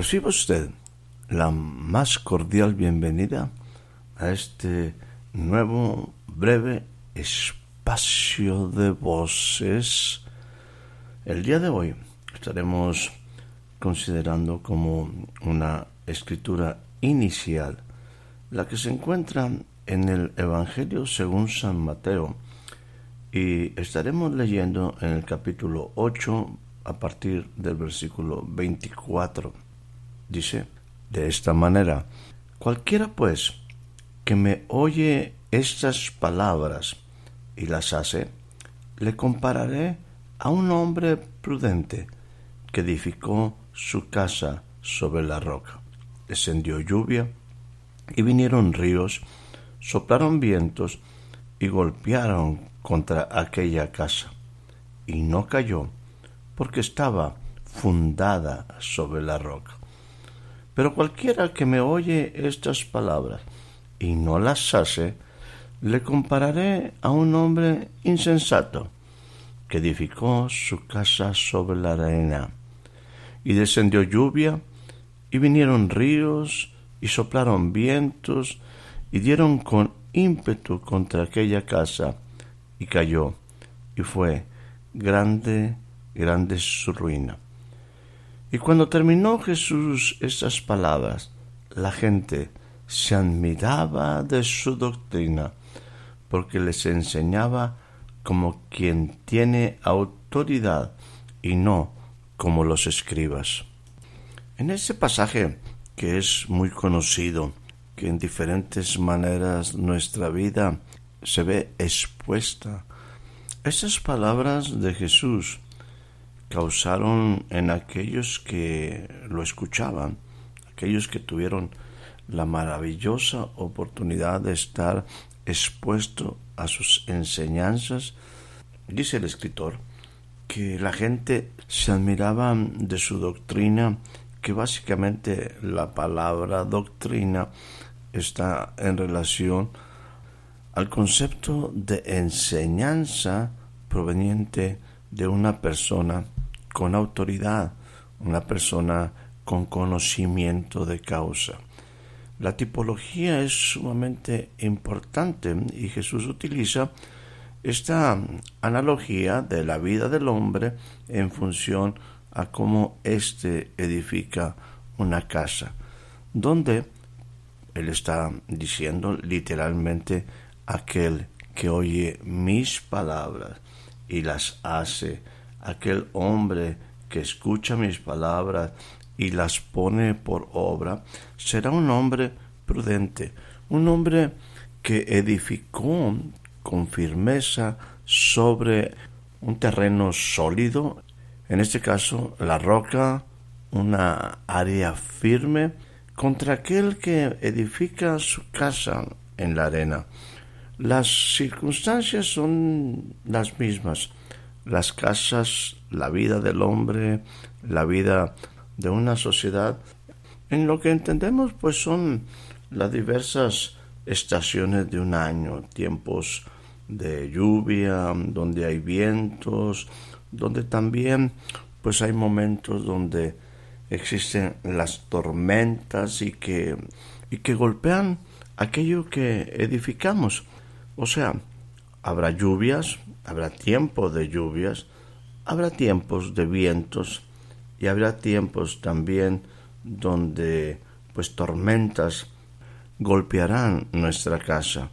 Reciba usted la más cordial bienvenida a este nuevo breve espacio de voces. El día de hoy estaremos considerando como una escritura inicial la que se encuentra en el Evangelio según San Mateo y estaremos leyendo en el capítulo 8 a partir del versículo 24. Dice de esta manera, cualquiera pues que me oye estas palabras y las hace, le compararé a un hombre prudente que edificó su casa sobre la roca. Descendió lluvia y vinieron ríos, soplaron vientos y golpearon contra aquella casa. Y no cayó, porque estaba fundada sobre la roca. Pero cualquiera que me oye estas palabras y no las hace, le compararé a un hombre insensato que edificó su casa sobre la arena. Y descendió lluvia, y vinieron ríos, y soplaron vientos, y dieron con ímpetu contra aquella casa, y cayó, y fue grande, grande su ruina. Y cuando terminó Jesús estas palabras, la gente se admiraba de su doctrina, porque les enseñaba como quien tiene autoridad y no como los escribas. En ese pasaje, que es muy conocido, que en diferentes maneras nuestra vida se ve expuesta, esas palabras de Jesús causaron en aquellos que lo escuchaban, aquellos que tuvieron la maravillosa oportunidad de estar expuesto a sus enseñanzas, dice el escritor, que la gente se admiraba de su doctrina, que básicamente la palabra doctrina está en relación al concepto de enseñanza proveniente de una persona con autoridad, una persona con conocimiento de causa. La tipología es sumamente importante y Jesús utiliza esta analogía de la vida del hombre en función a cómo éste edifica una casa, donde él está diciendo literalmente aquel que oye mis palabras y las hace, aquel hombre que escucha mis palabras y las pone por obra, será un hombre prudente, un hombre que edificó con firmeza sobre un terreno sólido, en este caso la roca, una área firme, contra aquel que edifica su casa en la arena. Las circunstancias son las mismas. Las casas, la vida del hombre, la vida de una sociedad, en lo que entendemos pues son las diversas estaciones de un año, tiempos de lluvia, donde hay vientos, donde también pues hay momentos donde existen las tormentas y que, y que golpean aquello que edificamos. O sea, habrá lluvias, habrá tiempo de lluvias, habrá tiempos de vientos y habrá tiempos también donde pues tormentas golpearán nuestra casa,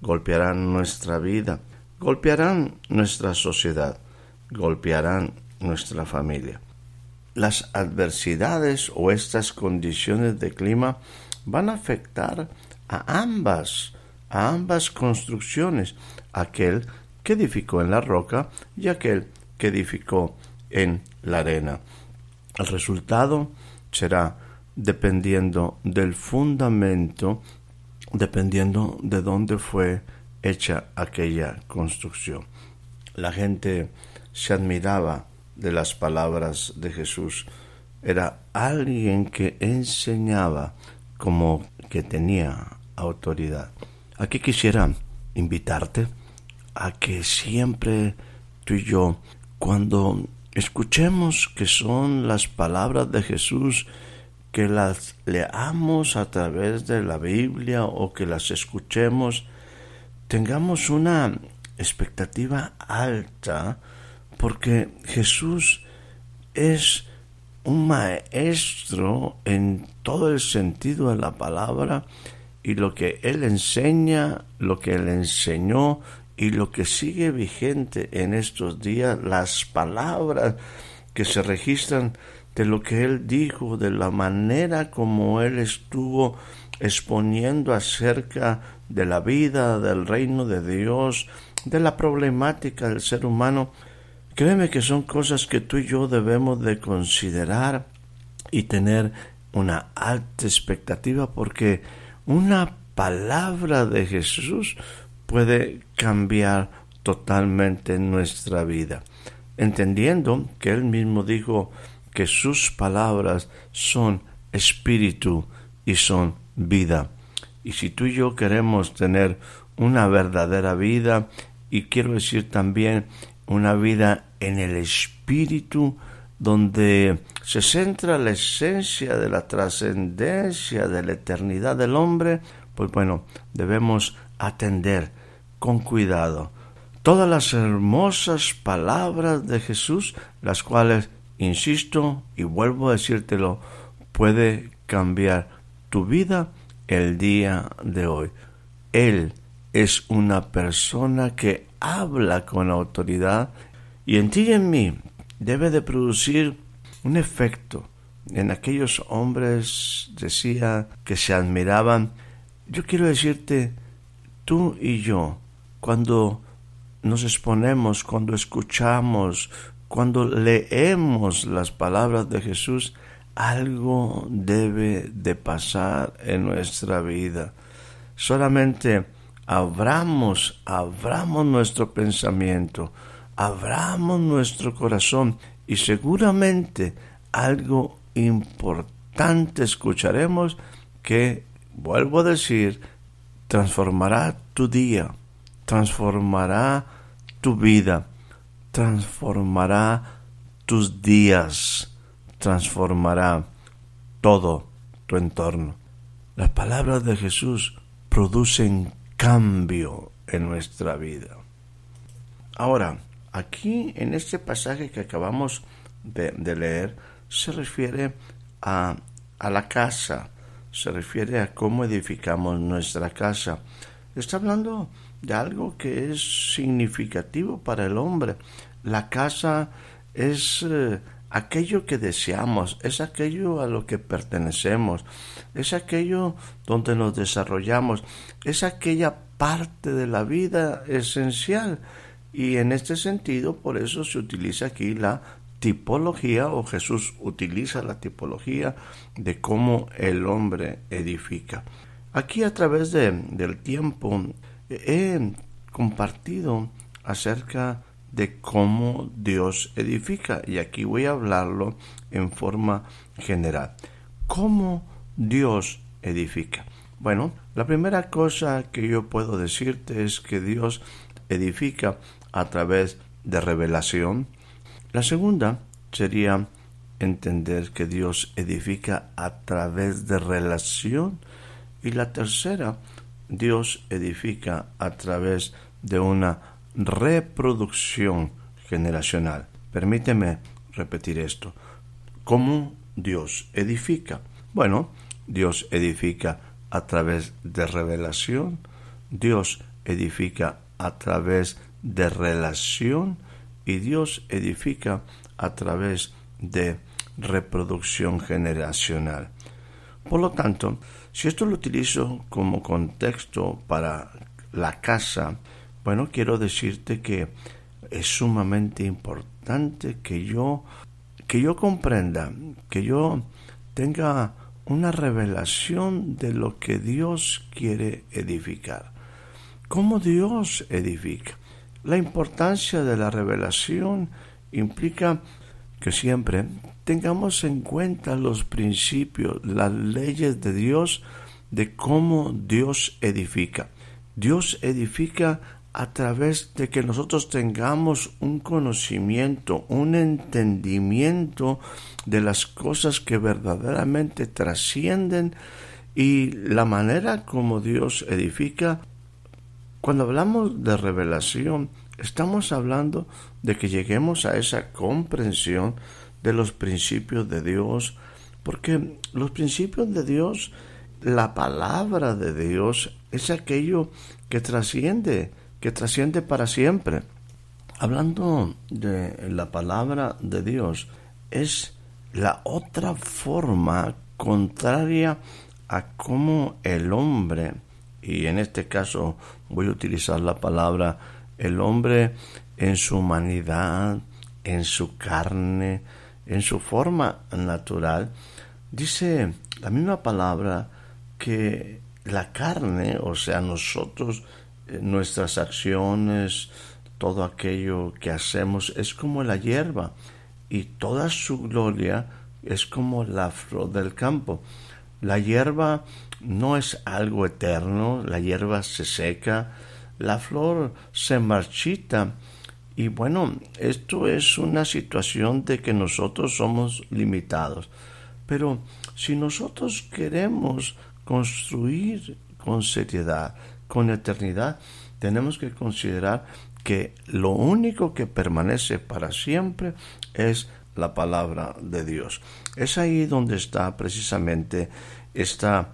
golpearán nuestra vida, golpearán nuestra sociedad, golpearán nuestra familia. Las adversidades o estas condiciones de clima van a afectar a ambas a ambas construcciones, aquel que edificó en la roca y aquel que edificó en la arena. El resultado será dependiendo del fundamento, dependiendo de dónde fue hecha aquella construcción. La gente se admiraba de las palabras de Jesús. Era alguien que enseñaba como que tenía autoridad. Aquí quisiera invitarte a que siempre tú y yo, cuando escuchemos que son las palabras de Jesús, que las leamos a través de la Biblia o que las escuchemos, tengamos una expectativa alta porque Jesús es un maestro en todo el sentido de la palabra y lo que él enseña, lo que él enseñó y lo que sigue vigente en estos días, las palabras que se registran de lo que él dijo, de la manera como él estuvo exponiendo acerca de la vida, del reino de Dios, de la problemática del ser humano, créeme que son cosas que tú y yo debemos de considerar y tener una alta expectativa porque una palabra de Jesús puede cambiar totalmente nuestra vida, entendiendo que Él mismo dijo que sus palabras son espíritu y son vida. Y si tú y yo queremos tener una verdadera vida, y quiero decir también una vida en el espíritu, donde se centra la esencia de la trascendencia de la eternidad del hombre, pues bueno, debemos atender con cuidado todas las hermosas palabras de Jesús, las cuales, insisto y vuelvo a decírtelo, puede cambiar tu vida el día de hoy. Él es una persona que habla con autoridad y en ti y en mí debe de producir un efecto. En aquellos hombres decía que se admiraban. Yo quiero decirte, tú y yo, cuando nos exponemos, cuando escuchamos, cuando leemos las palabras de Jesús, algo debe de pasar en nuestra vida. Solamente abramos, abramos nuestro pensamiento, abramos nuestro corazón y seguramente algo importante escucharemos que, vuelvo a decir, transformará tu día, transformará tu vida, transformará tus días, transformará todo tu entorno. Las palabras de Jesús producen cambio en nuestra vida. Ahora, aquí en este pasaje que acabamos de, leer, se refiere a, la casa, se refiere a cómo edificamos nuestra casa. Está hablando de algo que es significativo para el hombre. La casa es eh, aquello que deseamos, es aquello a lo que pertenecemos, es aquello donde nos desarrollamos, es aquella parte de la vida esencial. Y en este sentido, por eso se utiliza aquí la tipología, o Jesús utiliza la tipología de cómo el hombre edifica. Aquí a través de, del tiempo he compartido acerca de cómo Dios edifica. Y aquí voy a hablarlo en forma general. ¿Cómo Dios edifica? Bueno, la primera cosa que yo puedo decirte es que Dios edifica a través de revelación. La segunda sería entender que Dios edifica a través de relación. Y la tercera, Dios edifica a través de una reproducción generacional. Permíteme repetir esto. ¿Cómo Dios edifica? Bueno, Dios edifica a través de revelación, Dios edifica a través de relación y Dios edifica a través de reproducción generacional. Por lo tanto, si esto lo utilizo como contexto para la casa, bueno, quiero decirte que es sumamente importante que yo que yo comprenda, que yo tenga una revelación de lo que Dios quiere edificar. ¿Cómo Dios edifica? La importancia de la revelación implica que siempre tengamos en cuenta los principios, las leyes de Dios, de cómo Dios edifica. Dios edifica a través de que nosotros tengamos un conocimiento, un entendimiento de las cosas que verdaderamente trascienden y la manera como Dios edifica. Cuando hablamos de revelación, estamos hablando de que lleguemos a esa comprensión de los principios de Dios, porque los principios de Dios, la palabra de Dios, es aquello que trasciende, que trasciende para siempre. Hablando de la palabra de Dios, es la otra forma contraria a cómo el hombre, y en este caso voy a utilizar la palabra el hombre en su humanidad, en su carne, en su forma natural, dice la misma palabra que la carne, o sea, nosotros, eh, nuestras acciones, todo aquello que hacemos es como la hierba y toda su gloria es como la flor del campo. La hierba no es algo eterno, la hierba se seca, la flor se marchita. Y bueno, esto es una situación de que nosotros somos limitados. Pero si nosotros queremos construir con seriedad, con eternidad, tenemos que considerar que lo único que permanece para siempre es la palabra de Dios. Es ahí donde está precisamente esta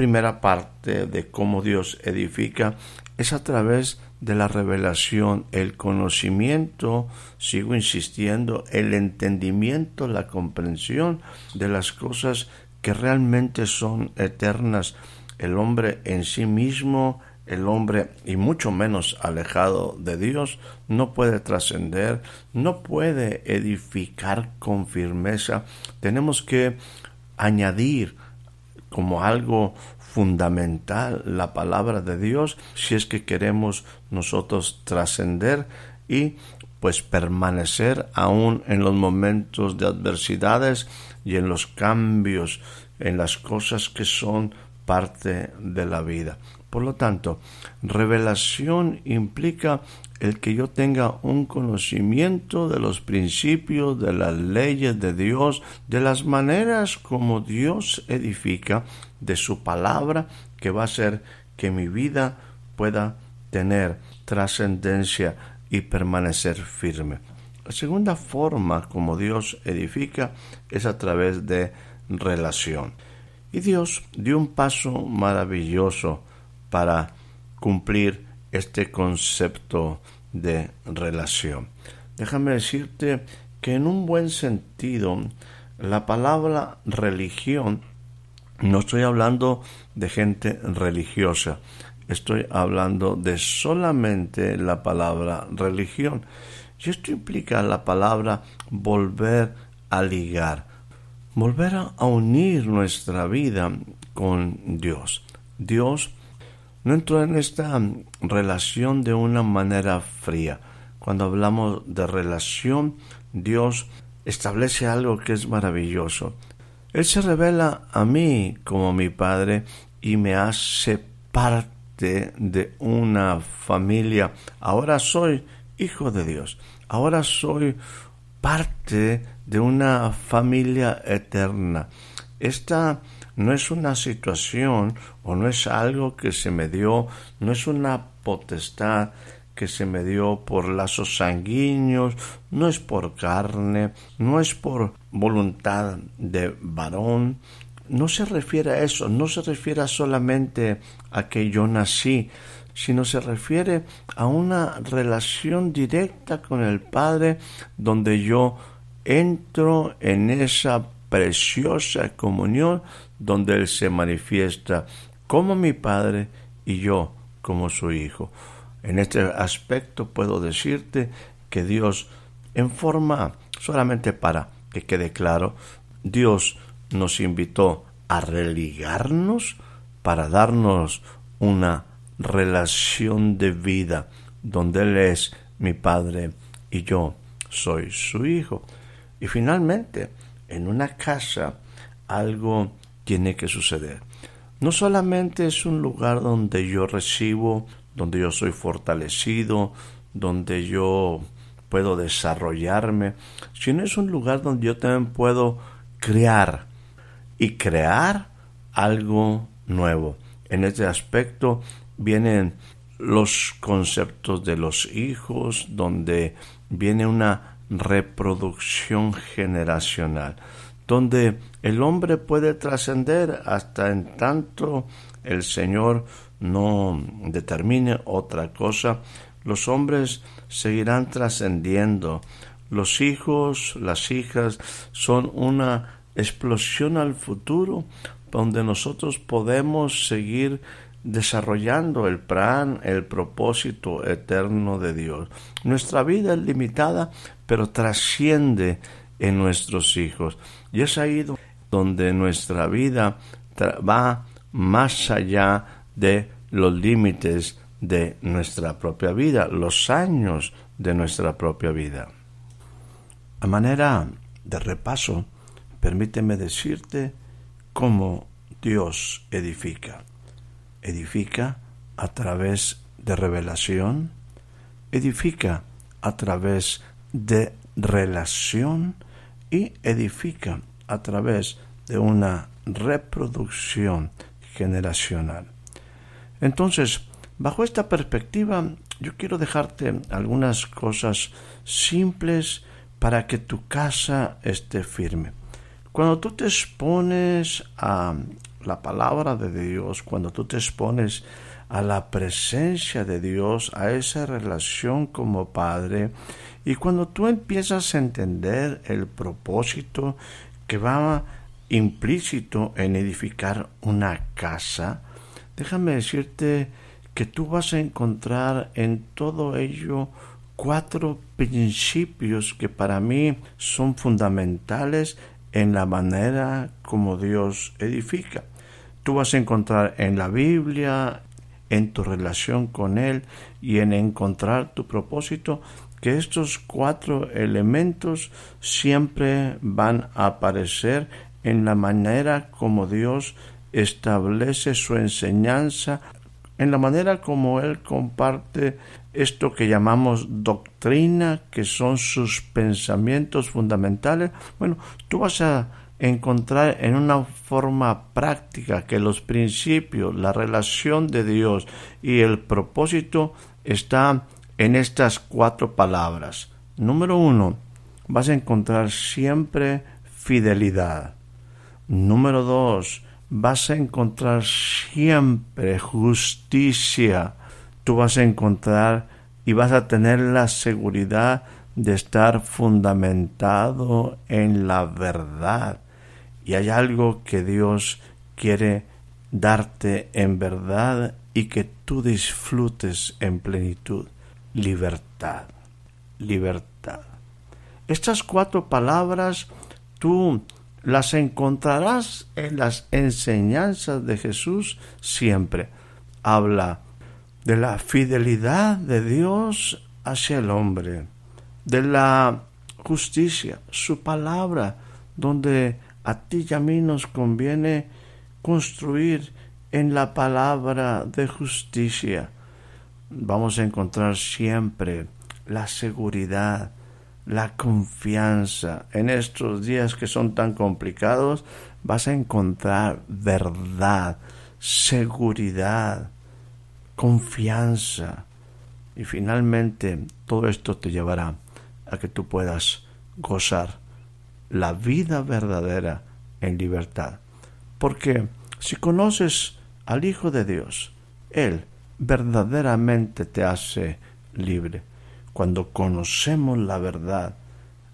primera parte de cómo Dios edifica es a través de la revelación, el conocimiento, sigo insistiendo, el entendimiento, la comprensión de las cosas que realmente son eternas. El hombre en sí mismo, el hombre y mucho menos alejado de Dios, no puede trascender, no puede edificar con firmeza. Tenemos que añadir como algo fundamental la palabra de Dios si es que queremos nosotros trascender y pues permanecer aún en los momentos de adversidades y en los cambios en las cosas que son parte de la vida. Por lo tanto, revelación implica el que yo tenga un conocimiento de los principios, de las leyes de Dios, de las maneras como Dios edifica, de su palabra, que va a hacer que mi vida pueda tener trascendencia y permanecer firme. La segunda forma como Dios edifica es a través de relación. Y Dios dio un paso maravilloso para cumplir este concepto de relación. Déjame decirte que en un buen sentido la palabra religión no estoy hablando de gente religiosa, estoy hablando de solamente la palabra religión. Y esto implica la palabra volver a ligar, volver a unir nuestra vida con Dios. Dios no entró en esta relación de una manera fría. Cuando hablamos de relación, Dios establece algo que es maravilloso. Él se revela a mí como mi Padre y me hace parte de una familia. Ahora soy hijo de Dios. Ahora soy parte de una familia eterna. Esta no es una situación o no es algo que se me dio, no es una potestad que se me dio por lazos sanguíneos, no es por carne, no es por voluntad de varón, no se refiere a eso, no se refiere solamente a que yo nací, sino se refiere a una relación directa con el Padre donde yo entro en esa preciosa comunión donde Él se manifiesta como mi Padre y yo como su Hijo. En este aspecto puedo decirte que Dios, en forma, solamente para que quede claro, Dios nos invitó a religarnos para darnos una relación de vida donde Él es mi Padre y yo soy su Hijo. Y finalmente, en una casa algo tiene que suceder. No solamente es un lugar donde yo recibo, donde yo soy fortalecido, donde yo puedo desarrollarme, sino es un lugar donde yo también puedo crear y crear algo nuevo. En este aspecto vienen los conceptos de los hijos, donde viene una reproducción generacional, donde el hombre puede trascender hasta en tanto el Señor no determine otra cosa, los hombres seguirán trascendiendo. Los hijos, las hijas son una explosión al futuro donde nosotros podemos seguir desarrollando el plan, el propósito eterno de Dios. Nuestra vida es limitada, pero trasciende en nuestros hijos. Y es ahí donde nuestra vida va más allá de los límites de nuestra propia vida, los años de nuestra propia vida. A manera de repaso, permíteme decirte cómo Dios edifica. Edifica a través de revelación, edifica a través de relación y edifica a través de una reproducción generacional. Entonces, bajo esta perspectiva, yo quiero dejarte algunas cosas simples para que tu casa esté firme. Cuando tú te expones a la palabra de Dios, cuando tú te expones a la presencia de Dios, a esa relación como Padre, y cuando tú empiezas a entender el propósito que va implícito en edificar una casa, déjame decirte que tú vas a encontrar en todo ello cuatro principios que para mí son fundamentales en la manera como Dios edifica. Tú vas a encontrar en la Biblia, en tu relación con Él y en encontrar tu propósito, que estos cuatro elementos siempre van a aparecer en la manera como Dios establece su enseñanza, en la manera como Él comparte esto que llamamos doctrina, que son sus pensamientos fundamentales, bueno, tú vas a encontrar en una forma práctica que los principios, la relación de Dios y el propósito está en estas cuatro palabras. Número uno, vas a encontrar siempre fidelidad. Número dos, vas a encontrar siempre justicia tú vas a encontrar y vas a tener la seguridad de estar fundamentado en la verdad. Y hay algo que Dios quiere darte en verdad y que tú disfrutes en plenitud. Libertad. Libertad. Estas cuatro palabras tú las encontrarás en las enseñanzas de Jesús siempre. Habla de la fidelidad de Dios hacia el hombre, de la justicia, su palabra, donde a ti y a mí nos conviene construir en la palabra de justicia. Vamos a encontrar siempre la seguridad, la confianza. En estos días que son tan complicados, vas a encontrar verdad, seguridad, confianza. Y finalmente todo esto te llevará a que tú puedas gozar la vida verdadera en libertad. Porque si conoces al Hijo de Dios, Él verdaderamente te hace libre. Cuando conocemos la verdad,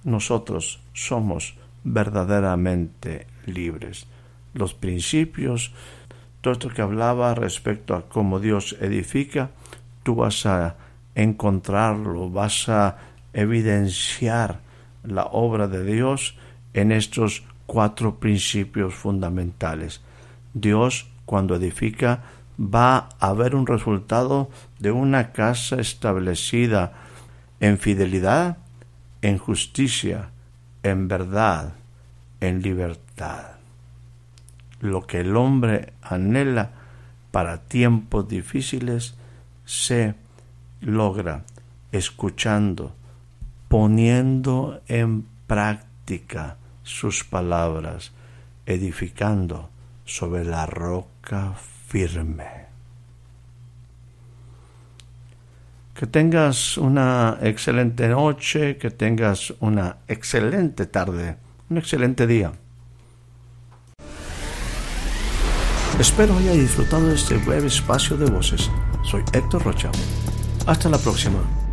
nosotros somos verdaderamente libres. Los principios todo esto que hablaba respecto a cómo Dios edifica, tú vas a encontrarlo, vas a evidenciar la obra de Dios en estos cuatro principios fundamentales. Dios, cuando edifica, va a ver un resultado de una casa establecida en fidelidad, en justicia, en verdad, en libertad. Lo que el hombre anhela para tiempos difíciles se logra escuchando, poniendo en práctica sus palabras, edificando sobre la roca firme. Que tengas una excelente noche, que tengas una excelente tarde, un excelente día. Espero haya disfrutado de este breve espacio de voces. Soy Héctor Rocha. Hasta la próxima.